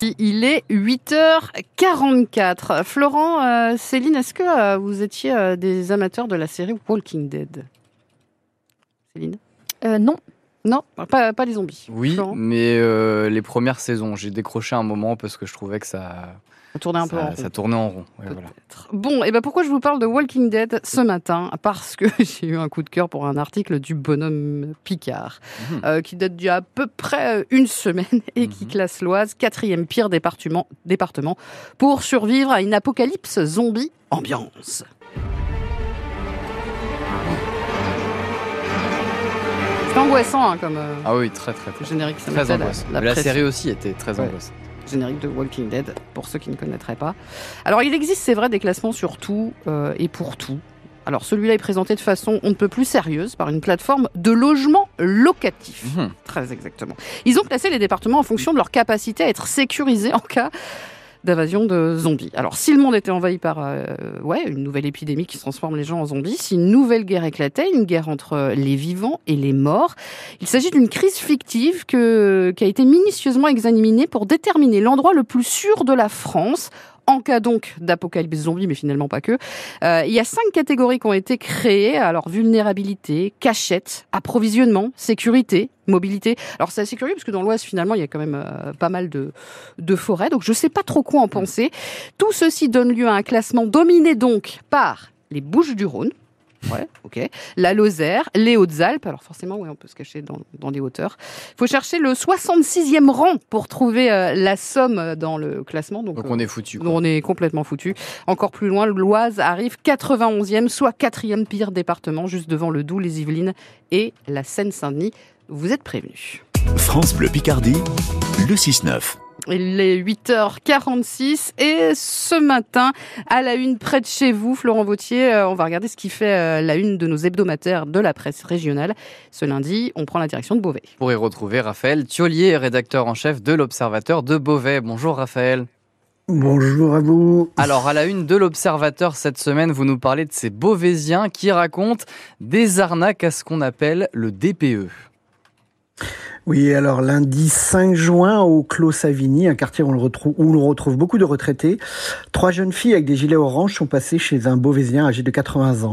Il est 8h44. Florent, euh, Céline, est-ce que euh, vous étiez euh, des amateurs de la série Walking Dead? Céline? Non. Non, pas, pas les zombies. Oui, Florent mais les premières saisons, j'ai décroché un moment parce que je trouvais que ça, tournait un ça, peu en rond. ça tournait en rond. Ouais, voilà. Peut-être. Bon, et ben pourquoi je vous parle de Walking Dead ce matin? Parce que j'ai eu un coup de cœur pour un article du bonhomme Picard, Mhm. euh, qui date d'il y a à peu près euh, une semaine et qui Mhm. classe l'Oise quatrième pire département, département pour survivre à une apocalypse zombie ambiance. Angoissant hein, comme euh, Ah oui, très très très. générique. Ça Très la- angoissant. la la pression série aussi était très Ouais. angoissante. générique de Walking Dead, pour ceux qui ne connaîtraient pas. Alors, il existe, c'est vrai, des classements sur tout euh, et pour tout. Alors, celui-là est présenté de façon on ne peut plus sérieuse par une plateforme de logement locatif. Mhm. Très exactement. Ils ont classé les départements en fonction de leur capacité à être sécurisés en cas d'invasion de zombies. Alors, si le monde était envahi par euh, ouais, une nouvelle épidémie qui transforme les gens en zombies, si une nouvelle guerre éclatait, une guerre entre les vivants et les morts, il s'agit d'une crise fictive que, qui a été minutieusement examinée pour déterminer l'endroit le plus sûr de la France en cas donc d'apocalypse zombie, mais finalement pas que. Euh, il y a cinq catégories qui ont été créées. Alors vulnérabilité, cachette, approvisionnement, sécurité, mobilité. Alors c'est assez curieux parce que dans l'Ouest finalement il y a quand même euh, pas mal de, de forêts, donc je sais pas trop quoi en penser. Tout ceci donne lieu à un classement dominé donc par les Bouches du Rhône. Ouais, ok. La Lozère, les Hautes-Alpes. Alors forcément, oui, on peut se cacher dans, dans les hauteurs. Il faut chercher le 66e rang pour trouver euh, la Somme dans le classement. Donc, Donc euh, on est foutu. on est complètement foutu. Encore plus loin, l'Oise arrive 91e, soit quatrième pire département, juste devant le Doubs, les Yvelines et la Seine-Saint-Denis. Vous êtes prévenus. France Bleu Picardie, le 6-9. Il est 8h46 et ce matin, à la une près de chez vous, Florent Vautier, euh, on va regarder ce qui fait euh, la une de nos hebdomadaires de la presse régionale. Ce lundi, on prend la direction de Beauvais. Pour y retrouver Raphaël Thiolier, rédacteur en chef de l'Observateur de Beauvais. Bonjour Raphaël. Bonjour à vous. Alors à la une de l'Observateur cette semaine, vous nous parlez de ces Beauvaisiens qui racontent des arnaques à ce qu'on appelle le. DPE. Oui, alors lundi 5 juin au Clos Savigny, un quartier où on, retrouve, retrouve beaucoup de retraités, trois jeunes filles avec des gilets orange sont passées chez un Beauvaisien âgé de 80 ans.